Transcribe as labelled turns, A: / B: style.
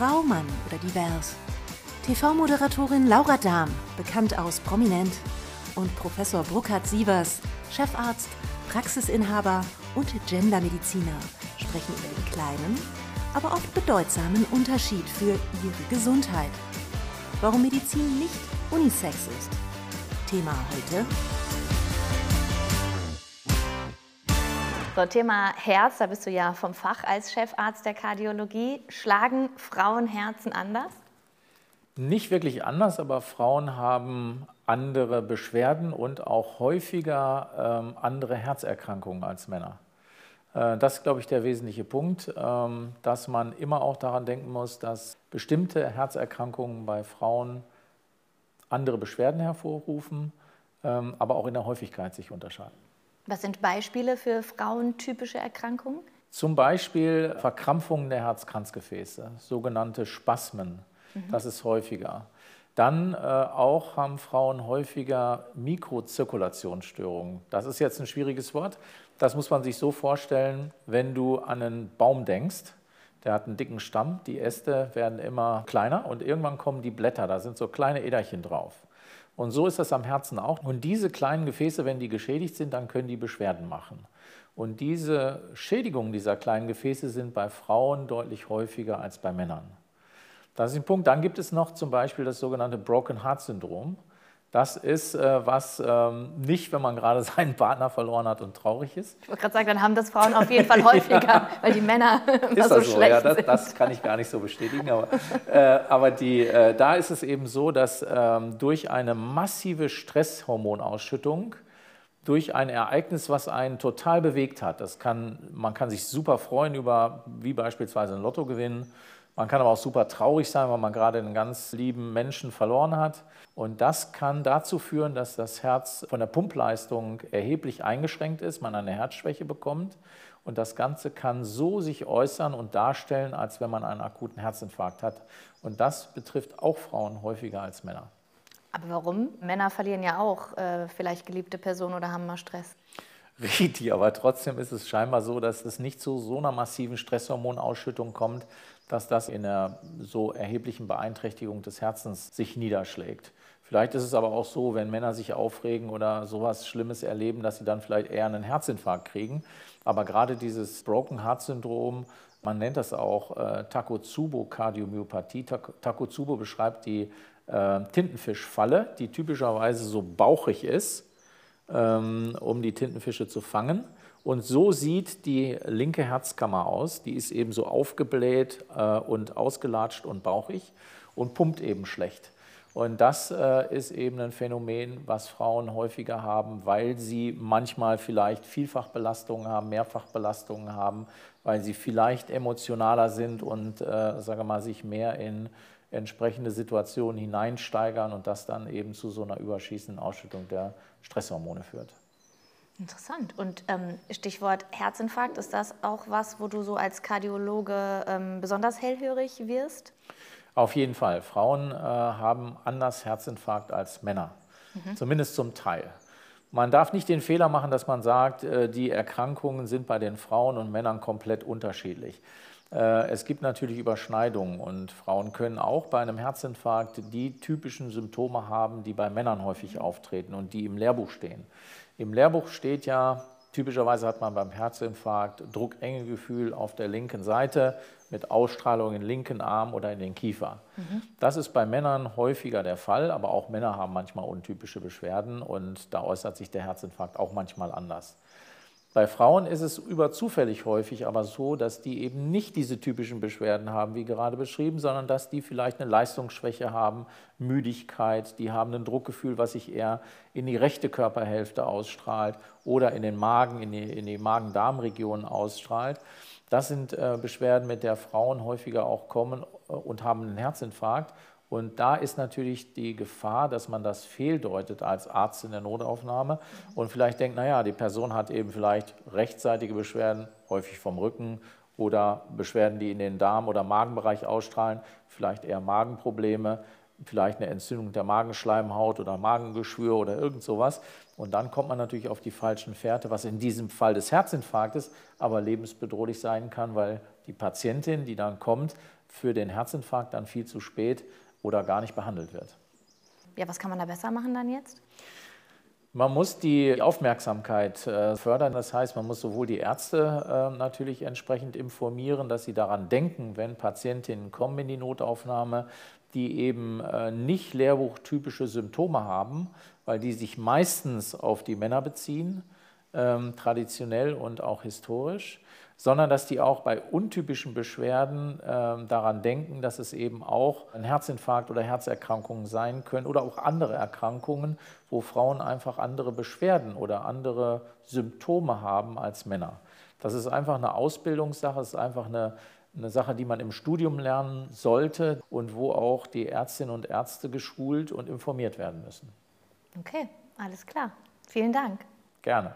A: Frau, Mann oder divers. TV-Moderatorin Laura Dahm, bekannt aus Prominent. Und Professor Burkhard Sievers, Chefarzt, Praxisinhaber und Gendermediziner, sprechen über den kleinen, aber oft bedeutsamen Unterschied für ihre Gesundheit. Warum Medizin nicht unisex ist. Thema heute.
B: So, Thema Herz, da bist du ja vom Fach als Chefarzt der Kardiologie. Schlagen Frauenherzen anders?
C: Nicht wirklich anders, aber Frauen haben andere Beschwerden und auch häufiger ähm, andere Herzerkrankungen als Männer. Äh, das ist, glaube ich, der wesentliche Punkt, ähm, dass man immer auch daran denken muss, dass bestimmte Herzerkrankungen bei Frauen andere Beschwerden hervorrufen, ähm, aber auch in der Häufigkeit sich unterscheiden.
B: Was sind Beispiele für frauentypische Erkrankungen?
C: Zum Beispiel Verkrampfungen der Herzkranzgefäße, sogenannte Spasmen. Mhm. Das ist häufiger. Dann äh, auch haben Frauen häufiger Mikrozirkulationsstörungen. Das ist jetzt ein schwieriges Wort. Das muss man sich so vorstellen, wenn du an einen Baum denkst, der hat einen dicken Stamm, die Äste werden immer kleiner und irgendwann kommen die Blätter, da sind so kleine Äderchen drauf. Und so ist das am Herzen auch. Und diese kleinen Gefäße, wenn die geschädigt sind, dann können die Beschwerden machen. Und diese Schädigungen dieser kleinen Gefäße sind bei Frauen deutlich häufiger als bei Männern. Das ist ein Punkt. Dann gibt es noch zum Beispiel das sogenannte Broken Heart Syndrom. Das ist äh, was ähm, nicht, wenn man gerade seinen Partner verloren hat und traurig ist.
B: Ich wollte gerade sagen, dann haben das Frauen auf jeden Fall häufiger, ja. weil die Männer immer
C: ist
B: so,
C: so
B: schlecht
C: ja, das,
B: sind.
C: Das kann ich gar nicht so bestätigen. Aber, äh, aber die, äh, da ist es eben so, dass ähm, durch eine massive Stresshormonausschüttung, durch ein Ereignis, was einen total bewegt hat, das kann, man kann sich super freuen über, wie beispielsweise ein Lottogewinn, man kann aber auch super traurig sein, weil man gerade einen ganz lieben Menschen verloren hat. Und das kann dazu führen, dass das Herz von der Pumpleistung erheblich eingeschränkt ist, man eine Herzschwäche bekommt. Und das Ganze kann so sich äußern und darstellen, als wenn man einen akuten Herzinfarkt hat. Und das betrifft auch Frauen häufiger als Männer.
B: Aber warum? Männer verlieren ja auch äh, vielleicht geliebte Personen oder haben mal Stress.
C: Richtig, aber trotzdem ist es scheinbar so, dass es nicht zu so einer massiven Stresshormonausschüttung kommt, dass das in einer so erheblichen Beeinträchtigung des Herzens sich niederschlägt. Vielleicht ist es aber auch so, wenn Männer sich aufregen oder sowas Schlimmes erleben, dass sie dann vielleicht eher einen Herzinfarkt kriegen. Aber gerade dieses Broken Heart Syndrom, man nennt das auch äh, Takotsubo-Kardiomyopathie. Takotsubo beschreibt die äh, Tintenfischfalle, die typischerweise so bauchig ist, ähm, um die Tintenfische zu fangen. Und so sieht die linke Herzkammer aus. Die ist eben so aufgebläht äh, und ausgelatscht und bauchig und pumpt eben schlecht. Und das äh, ist eben ein Phänomen, was Frauen häufiger haben, weil sie manchmal vielleicht Vielfachbelastungen haben, Mehrfachbelastungen haben, weil sie vielleicht emotionaler sind und äh, sage mal, sich mehr in entsprechende Situationen hineinsteigern und das dann eben zu so einer überschießenden Ausschüttung der Stresshormone führt.
B: Interessant. Und ähm, Stichwort Herzinfarkt, ist das auch was, wo du so als Kardiologe ähm, besonders hellhörig wirst?
C: Auf jeden Fall. Frauen äh, haben anders Herzinfarkt als Männer, mhm. zumindest zum Teil. Man darf nicht den Fehler machen, dass man sagt, äh, die Erkrankungen sind bei den Frauen und Männern komplett unterschiedlich. Äh, es gibt natürlich Überschneidungen und Frauen können auch bei einem Herzinfarkt die typischen Symptome haben, die bei Männern häufig auftreten und die im Lehrbuch stehen. Im Lehrbuch steht ja, typischerweise hat man beim Herzinfarkt Druckengegefühl auf der linken Seite mit Ausstrahlung in den linken Arm oder in den Kiefer. Mhm. Das ist bei Männern häufiger der Fall, aber auch Männer haben manchmal untypische Beschwerden und da äußert sich der Herzinfarkt auch manchmal anders. Bei Frauen ist es überzufällig häufig aber so, dass die eben nicht diese typischen Beschwerden haben, wie gerade beschrieben, sondern dass die vielleicht eine Leistungsschwäche haben, Müdigkeit, die haben ein Druckgefühl, was sich eher in die rechte Körperhälfte ausstrahlt oder in den Magen, in die, in die Magen-Darm-Region ausstrahlt. Das sind äh, Beschwerden, mit der Frauen häufiger auch kommen äh, und haben einen Herzinfarkt. Und da ist natürlich die Gefahr, dass man das fehldeutet als Arzt in der Notaufnahme und vielleicht denkt, naja, die Person hat eben vielleicht rechtzeitige Beschwerden, häufig vom Rücken oder Beschwerden, die in den Darm- oder Magenbereich ausstrahlen, vielleicht eher Magenprobleme, vielleicht eine Entzündung der Magenschleimhaut oder Magengeschwür oder irgend sowas. Und dann kommt man natürlich auf die falschen Fährte, was in diesem Fall des Herzinfarktes aber lebensbedrohlich sein kann, weil die Patientin, die dann kommt, für den Herzinfarkt dann viel zu spät oder gar nicht behandelt wird.
B: Ja, was kann man da besser machen dann jetzt?
C: Man muss die Aufmerksamkeit äh, fördern. Das heißt, man muss sowohl die Ärzte äh, natürlich entsprechend informieren, dass sie daran denken, wenn Patientinnen kommen in die Notaufnahme, die eben äh, nicht lehrbuchtypische Symptome haben, weil die sich meistens auf die Männer beziehen, ähm, traditionell und auch historisch sondern dass die auch bei untypischen Beschwerden äh, daran denken, dass es eben auch ein Herzinfarkt oder Herzerkrankungen sein können oder auch andere Erkrankungen, wo Frauen einfach andere Beschwerden oder andere Symptome haben als Männer. Das ist einfach eine Ausbildungssache, es ist einfach eine, eine Sache, die man im Studium lernen sollte und wo auch die Ärztinnen und Ärzte geschult und informiert werden müssen.
B: Okay, alles klar. Vielen Dank.
C: Gerne.